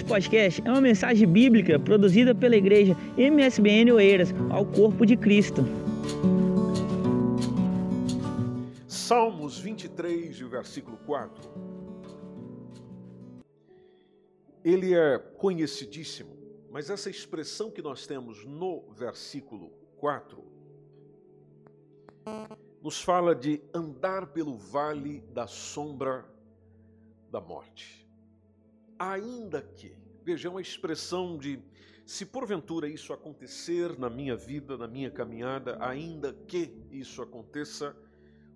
Esse podcast é uma mensagem bíblica produzida pela igreja MSBN Oeiras ao corpo de Cristo. Salmos 23, versículo 4. Ele é conhecidíssimo, mas essa expressão que nós temos no versículo 4 nos fala de andar pelo vale da sombra da morte ainda que. Vejam a expressão de se porventura isso acontecer na minha vida, na minha caminhada, ainda que isso aconteça,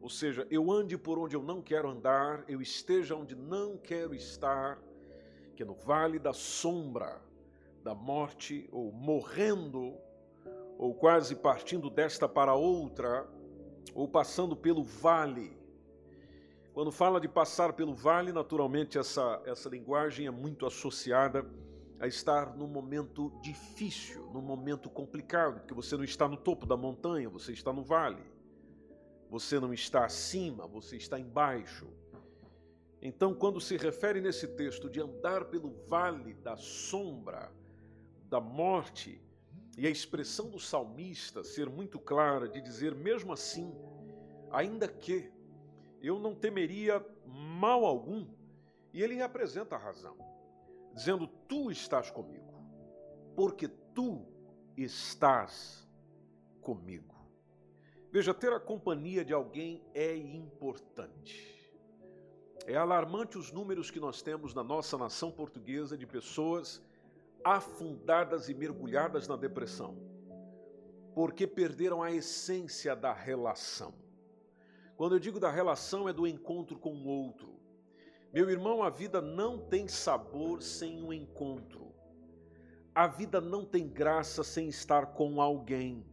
ou seja, eu ande por onde eu não quero andar, eu esteja onde não quero estar, que no vale da sombra da morte, ou morrendo, ou quase partindo desta para outra, ou passando pelo vale quando fala de passar pelo vale, naturalmente essa, essa linguagem é muito associada a estar num momento difícil, num momento complicado, porque você não está no topo da montanha, você está no vale. Você não está acima, você está embaixo. Então, quando se refere nesse texto de andar pelo vale da sombra da morte, e a expressão do salmista ser muito clara, de dizer, mesmo assim, ainda que eu não temeria mal algum. E ele apresenta a razão, dizendo: Tu estás comigo, porque tu estás comigo. Veja, ter a companhia de alguém é importante. É alarmante os números que nós temos na nossa nação portuguesa de pessoas afundadas e mergulhadas na depressão, porque perderam a essência da relação. Quando eu digo da relação, é do encontro com o outro. Meu irmão, a vida não tem sabor sem um encontro. A vida não tem graça sem estar com alguém.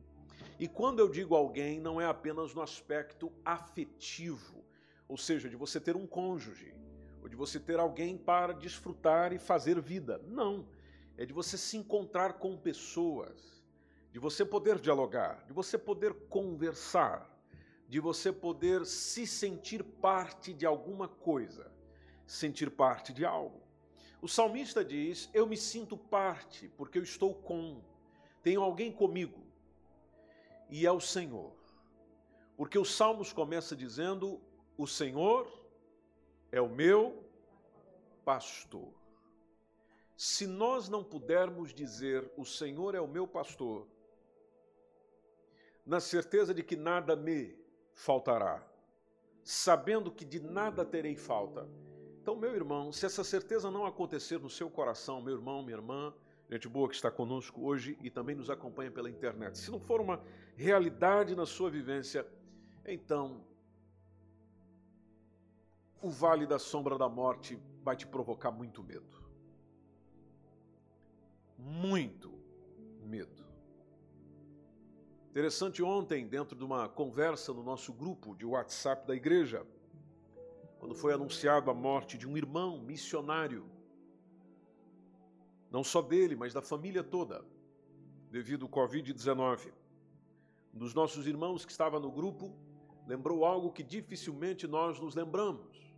E quando eu digo alguém, não é apenas no aspecto afetivo, ou seja, de você ter um cônjuge, ou de você ter alguém para desfrutar e fazer vida. Não. É de você se encontrar com pessoas, de você poder dialogar, de você poder conversar de você poder se sentir parte de alguma coisa, sentir parte de algo. O salmista diz: Eu me sinto parte, porque eu estou com, tenho alguém comigo, e é o Senhor. Porque os Salmos começa dizendo: O Senhor é o meu pastor. Se nós não pudermos dizer: O Senhor é o meu pastor, na certeza de que nada me faltará, sabendo que de nada terei falta. Então, meu irmão, se essa certeza não acontecer no seu coração, meu irmão, minha irmã, gente boa que está conosco hoje e também nos acompanha pela internet, se não for uma realidade na sua vivência, então o vale da sombra da morte vai te provocar muito medo. Muito medo. Interessante ontem, dentro de uma conversa no nosso grupo de WhatsApp da igreja, quando foi anunciado a morte de um irmão missionário, não só dele, mas da família toda, devido ao Covid-19. Um dos nossos irmãos que estava no grupo lembrou algo que dificilmente nós nos lembramos: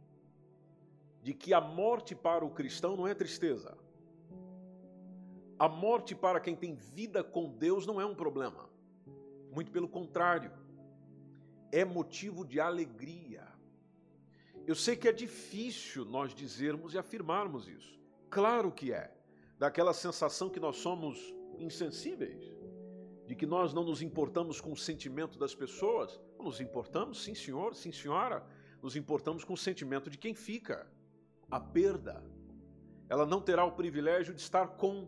de que a morte para o cristão não é tristeza. A morte para quem tem vida com Deus não é um problema. Muito pelo contrário, é motivo de alegria. Eu sei que é difícil nós dizermos e afirmarmos isso. Claro que é. Daquela sensação que nós somos insensíveis, de que nós não nos importamos com o sentimento das pessoas. Nos importamos, sim, senhor, sim, senhora. Nos importamos com o sentimento de quem fica. A perda. Ela não terá o privilégio de estar com,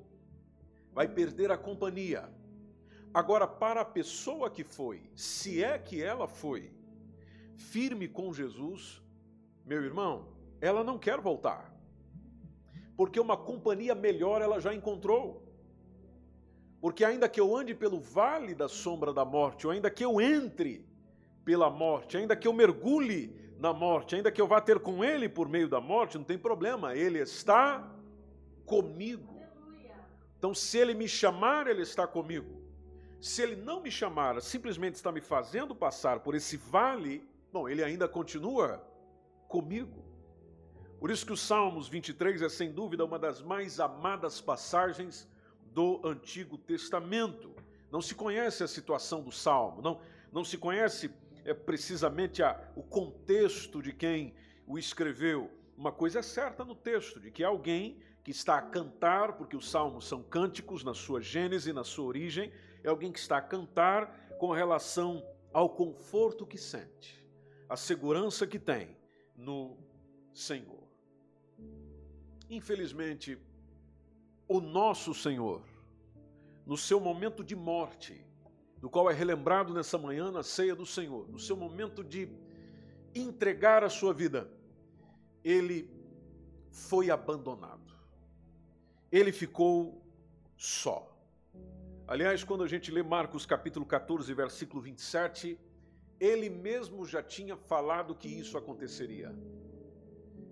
vai perder a companhia Agora, para a pessoa que foi, se é que ela foi, firme com Jesus, meu irmão, ela não quer voltar. Porque uma companhia melhor ela já encontrou. Porque ainda que eu ande pelo vale da sombra da morte, ou ainda que eu entre pela morte, ainda que eu mergulhe na morte, ainda que eu vá ter com ele por meio da morte, não tem problema, ele está comigo. Então, se ele me chamar, ele está comigo. Se ele não me chamar, simplesmente está me fazendo passar por esse vale, bom, ele ainda continua comigo. Por isso que o Salmos 23 é sem dúvida uma das mais amadas passagens do Antigo Testamento. Não se conhece a situação do Salmo, não, não se conhece é, precisamente a, o contexto de quem o escreveu. Uma coisa é certa no texto, de que alguém que está a cantar, porque os salmos são cânticos na sua gênese, na sua origem, é alguém que está a cantar com relação ao conforto que sente, a segurança que tem no Senhor. Infelizmente, o nosso Senhor, no seu momento de morte, do qual é relembrado nessa manhã na ceia do Senhor, no seu momento de entregar a sua vida, ele foi abandonado. Ele ficou só. Aliás, quando a gente lê Marcos capítulo 14, versículo 27, ele mesmo já tinha falado que isso aconteceria.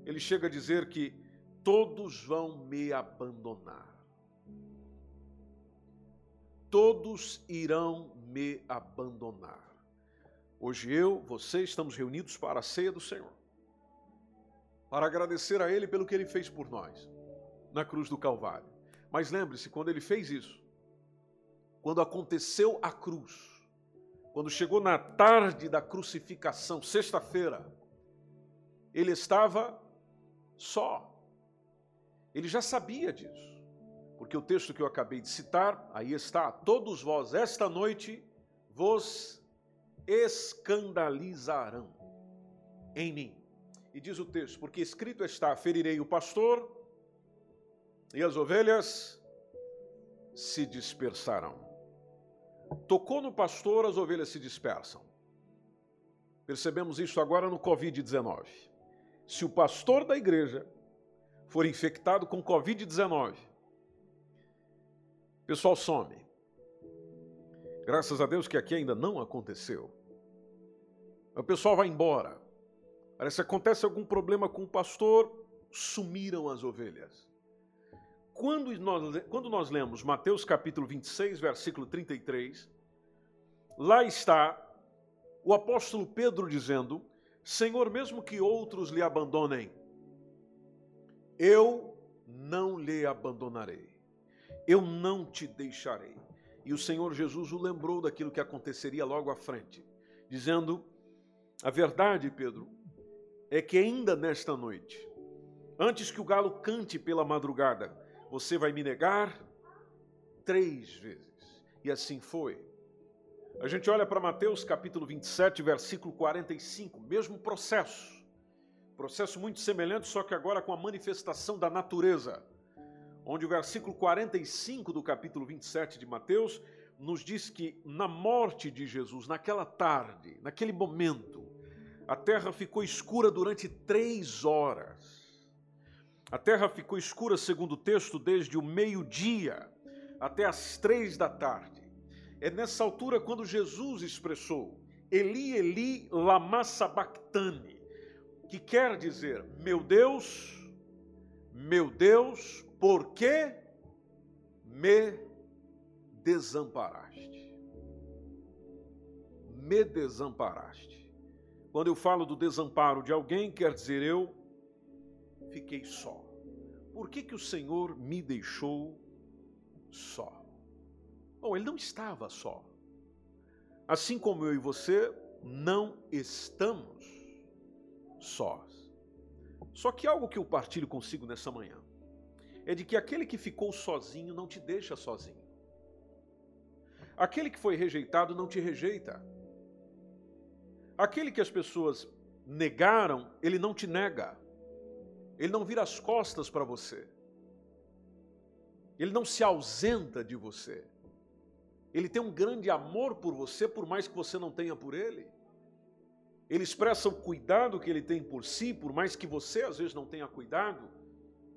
Ele chega a dizer que todos vão me abandonar. Todos irão me abandonar. Hoje eu, você, estamos reunidos para a ceia do Senhor. Para agradecer a Ele pelo que Ele fez por nós na cruz do Calvário. Mas lembre-se, quando Ele fez isso, quando aconteceu a cruz, quando chegou na tarde da crucificação, sexta-feira, Ele estava só. Ele já sabia disso, porque o texto que eu acabei de citar, aí está: Todos vós, esta noite, vos escandalizarão em mim. E diz o texto: Porque escrito está: Ferirei o pastor, e as ovelhas se dispersarão. Tocou no pastor, as ovelhas se dispersam. Percebemos isso agora no Covid-19. Se o pastor da igreja for infectado com Covid-19, o pessoal some. Graças a Deus que aqui ainda não aconteceu. O pessoal vai embora. Parece que acontece algum problema com o pastor, sumiram as ovelhas. Quando nós, quando nós lemos Mateus capítulo 26, versículo 33, lá está o apóstolo Pedro dizendo: Senhor, mesmo que outros lhe abandonem, eu não lhe abandonarei, eu não te deixarei. E o Senhor Jesus o lembrou daquilo que aconteceria logo à frente, dizendo: A verdade, Pedro, é que ainda nesta noite, antes que o galo cante pela madrugada, você vai me negar três vezes. E assim foi. A gente olha para Mateus capítulo 27, versículo 45, mesmo processo. Processo muito semelhante, só que agora com a manifestação da natureza. Onde o versículo 45 do capítulo 27 de Mateus nos diz que na morte de Jesus, naquela tarde, naquele momento, a terra ficou escura durante três horas. A terra ficou escura, segundo o texto, desde o meio-dia até as três da tarde. É nessa altura quando Jesus expressou: Eli, Eli, lama sabachthani que quer dizer: Meu Deus, meu Deus, por que me desamparaste? Me desamparaste. Quando eu falo do desamparo de alguém, quer dizer eu fiquei só. Por que, que o Senhor me deixou só? Bom, ele não estava só. Assim como eu e você não estamos sós. Só que algo que eu partilho consigo nessa manhã é de que aquele que ficou sozinho não te deixa sozinho. Aquele que foi rejeitado não te rejeita. Aquele que as pessoas negaram, ele não te nega. Ele não vira as costas para você. Ele não se ausenta de você. Ele tem um grande amor por você, por mais que você não tenha por ele. Ele expressa o cuidado que ele tem por si, por mais que você às vezes não tenha cuidado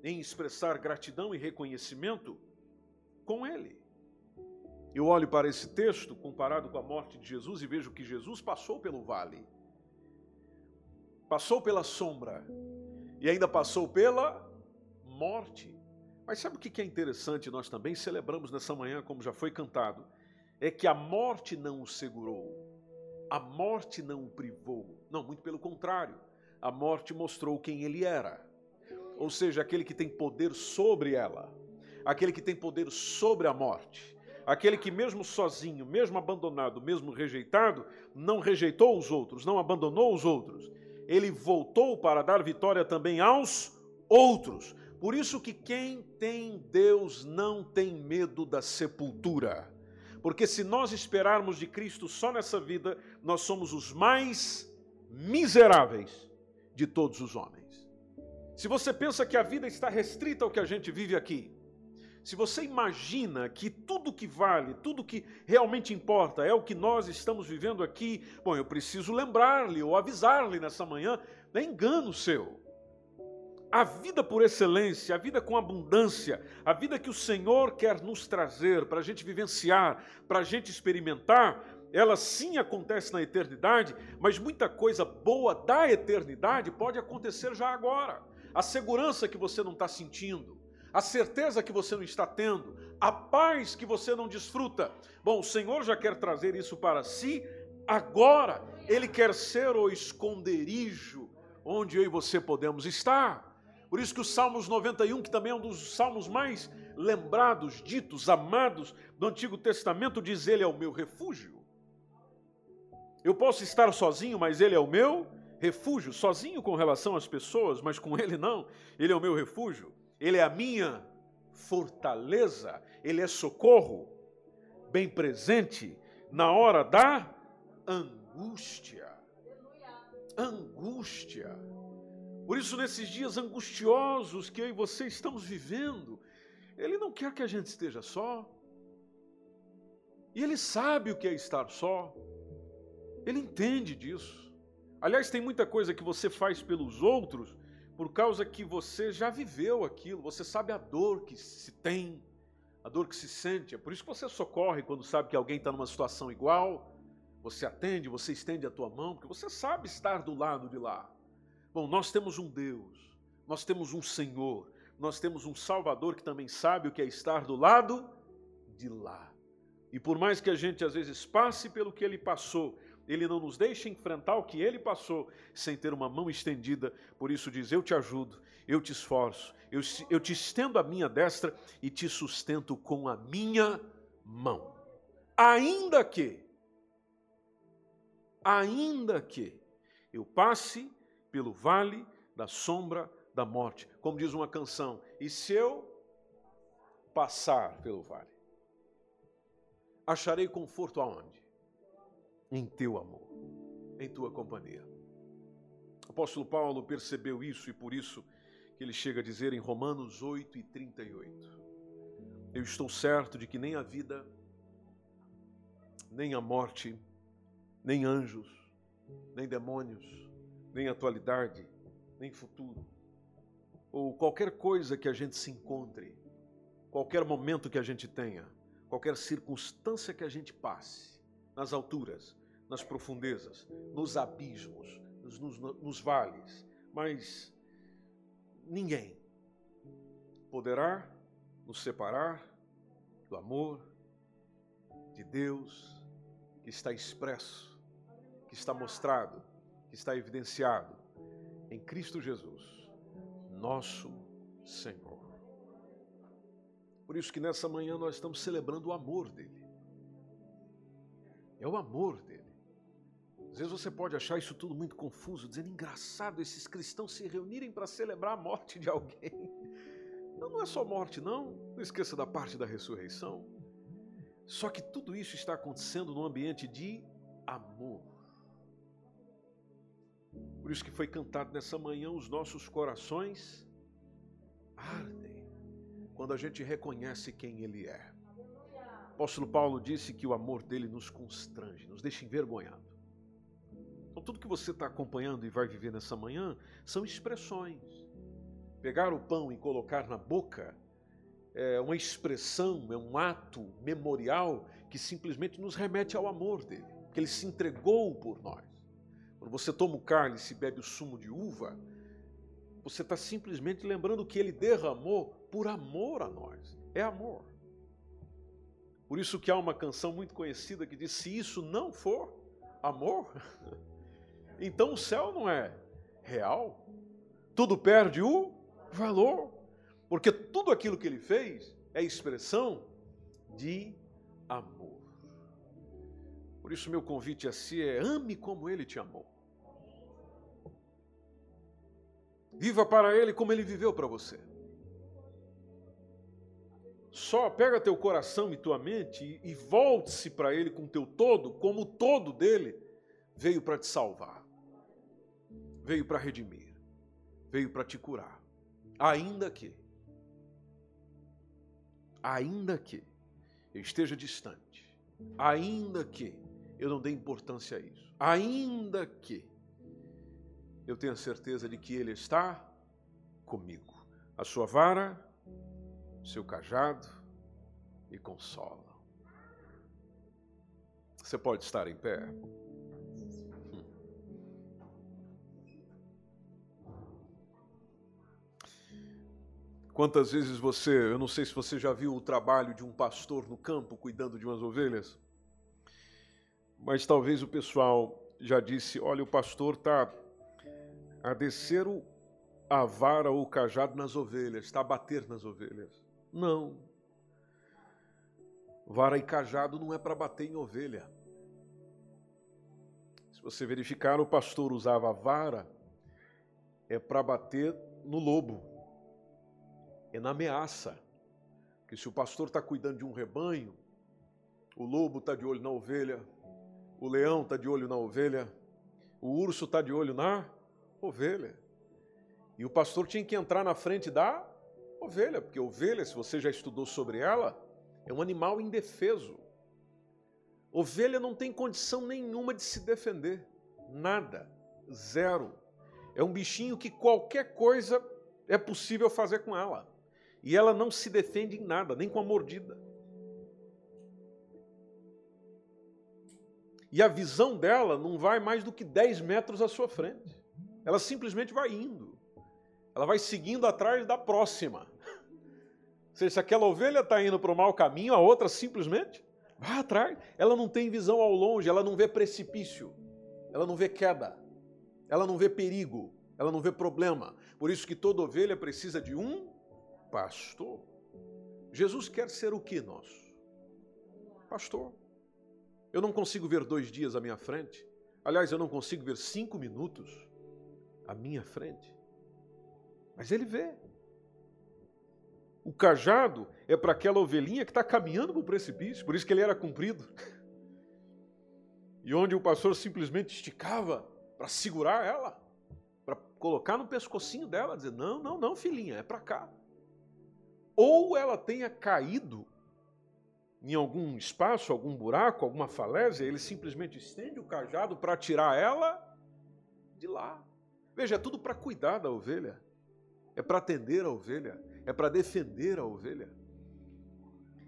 em expressar gratidão e reconhecimento com ele. Eu olho para esse texto comparado com a morte de Jesus e vejo que Jesus passou pelo vale, passou pela sombra e ainda passou pela morte. Mas sabe o que é interessante? Nós também celebramos nessa manhã, como já foi cantado, é que a morte não o segurou. A morte não o privou. Não, muito pelo contrário. A morte mostrou quem ele era. ou seja, aquele que tem poder sobre ela, aquele que tem poder sobre a morte, aquele que, mesmo sozinho, mesmo abandonado, mesmo rejeitado, não rejeitou os outros, não abandonou os outros, ele voltou para dar vitória também aos outros. Por isso que quem tem Deus não tem medo da sepultura. Porque se nós esperarmos de Cristo só nessa vida, nós somos os mais miseráveis de todos os homens. Se você pensa que a vida está restrita ao que a gente vive aqui, se você imagina que tudo que vale, tudo que realmente importa é o que nós estamos vivendo aqui, bom, eu preciso lembrar-lhe ou avisar-lhe nessa manhã, é engano seu. A vida por excelência, a vida com abundância, a vida que o Senhor quer nos trazer para a gente vivenciar, para a gente experimentar, ela sim acontece na eternidade, mas muita coisa boa da eternidade pode acontecer já agora. A segurança que você não está sentindo, a certeza que você não está tendo, a paz que você não desfruta. Bom, o Senhor já quer trazer isso para si agora. Ele quer ser o esconderijo onde eu e você podemos estar. Por isso que o Salmos 91, que também é um dos salmos mais lembrados, ditos, amados do Antigo Testamento, diz: Ele é o meu refúgio. Eu posso estar sozinho, mas Ele é o meu refúgio. Sozinho com relação às pessoas, mas com Ele não. Ele é o meu refúgio. Ele é a minha fortaleza, Ele é socorro, bem presente na hora da angústia. Angústia. Por isso, nesses dias angustiosos que eu e você estamos vivendo, Ele não quer que a gente esteja só. E Ele sabe o que é estar só. Ele entende disso. Aliás, tem muita coisa que você faz pelos outros por causa que você já viveu aquilo, você sabe a dor que se tem, a dor que se sente. É por isso que você socorre quando sabe que alguém está numa situação igual. Você atende, você estende a tua mão, porque você sabe estar do lado de lá. Bom, nós temos um Deus, nós temos um Senhor, nós temos um Salvador que também sabe o que é estar do lado de lá. E por mais que a gente às vezes passe pelo que ele passou, ele não nos deixa enfrentar o que ele passou sem ter uma mão estendida. Por isso diz: Eu te ajudo, eu te esforço, eu, eu te estendo a minha destra e te sustento com a minha mão. Ainda que, ainda que eu passe pelo vale da sombra da morte, como diz uma canção, e se eu passar pelo vale, acharei conforto aonde? Em teu amor, em tua companhia. O apóstolo Paulo percebeu isso e por isso que ele chega a dizer em Romanos 8 e 38: Eu estou certo de que nem a vida, nem a morte, nem anjos, nem demônios, nem atualidade, nem futuro, ou qualquer coisa que a gente se encontre, qualquer momento que a gente tenha, qualquer circunstância que a gente passe, nas alturas, nas profundezas, nos abismos, nos, nos, vales, mas ninguém poderá nos separar do amor de Deus que está expresso, que está mostrado, que está evidenciado em Cristo Jesus, nosso Senhor. Por isso que nessa manhã nós estamos celebrando o amor dele. É o amor dele. Às vezes você pode achar isso tudo muito confuso, dizendo engraçado esses cristãos se reunirem para celebrar a morte de alguém. Não, não é só morte, não. Não esqueça da parte da ressurreição. Só que tudo isso está acontecendo num ambiente de amor. Por isso que foi cantado nessa manhã, os nossos corações ardem quando a gente reconhece quem Ele é. Apóstolo Paulo disse que o amor dele nos constrange, nos deixa envergonhados. Então, tudo que você está acompanhando e vai viver nessa manhã são expressões. Pegar o pão e colocar na boca é uma expressão, é um ato memorial que simplesmente nos remete ao amor dele, que ele se entregou por nós. Quando você toma o cálice e bebe o sumo de uva, você está simplesmente lembrando que ele derramou por amor a nós. É amor. Por isso que há uma canção muito conhecida que diz: se isso não for amor, Então o céu não é real. Tudo perde o valor, porque tudo aquilo que ele fez é expressão de amor. Por isso, meu convite a si é: ame como ele te amou. Viva para ele como ele viveu para você. Só pega teu coração e tua mente e, e volte-se para ele com teu todo, como o todo dele veio para te salvar, veio para redimir, veio para te curar. Ainda que, ainda que eu esteja distante, ainda que eu não dê importância a isso, ainda que eu tenha certeza de que Ele está comigo. A sua vara seu cajado e consola. Você pode estar em pé. Hum. Quantas vezes você, eu não sei se você já viu o trabalho de um pastor no campo cuidando de umas ovelhas, mas talvez o pessoal já disse: olha, o pastor está a descer a vara ou o cajado nas ovelhas, está a bater nas ovelhas. Não. Vara e cajado não é para bater em ovelha. Se você verificar, o pastor usava vara é para bater no lobo, é na ameaça. Que se o pastor está cuidando de um rebanho, o lobo está de olho na ovelha, o leão está de olho na ovelha, o urso está de olho na ovelha. E o pastor tinha que entrar na frente da Ovelha, porque ovelha, se você já estudou sobre ela, é um animal indefeso. Ovelha não tem condição nenhuma de se defender. Nada. Zero. É um bichinho que qualquer coisa é possível fazer com ela. E ela não se defende em nada, nem com a mordida. E a visão dela não vai mais do que 10 metros à sua frente. Ela simplesmente vai indo ela vai seguindo atrás da próxima. Seja, se aquela ovelha está indo para o mau caminho, a outra simplesmente vai atrás. Ela não tem visão ao longe, ela não vê precipício, ela não vê queda, ela não vê perigo, ela não vê problema. Por isso que toda ovelha precisa de um pastor. Jesus quer ser o que nós? Pastor. Eu não consigo ver dois dias à minha frente. Aliás, eu não consigo ver cinco minutos à minha frente. Mas ele vê. O cajado é para aquela ovelhinha que está caminhando para o precipício, por isso que ele era comprido. E onde o pastor simplesmente esticava para segurar ela, para colocar no pescocinho dela, dizer: Não, não, não, filhinha, é para cá. Ou ela tenha caído em algum espaço, algum buraco, alguma falésia, ele simplesmente estende o cajado para tirar ela de lá. Veja, é tudo para cuidar da ovelha é para atender a ovelha, é para defender a ovelha.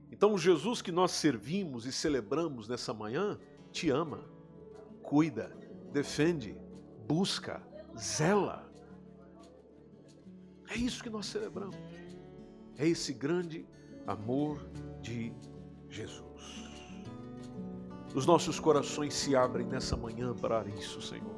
Então, Jesus que nós servimos e celebramos nessa manhã te ama, cuida, defende, busca, zela. É isso que nós celebramos. É esse grande amor de Jesus. Os nossos corações se abrem nessa manhã para isso, Senhor.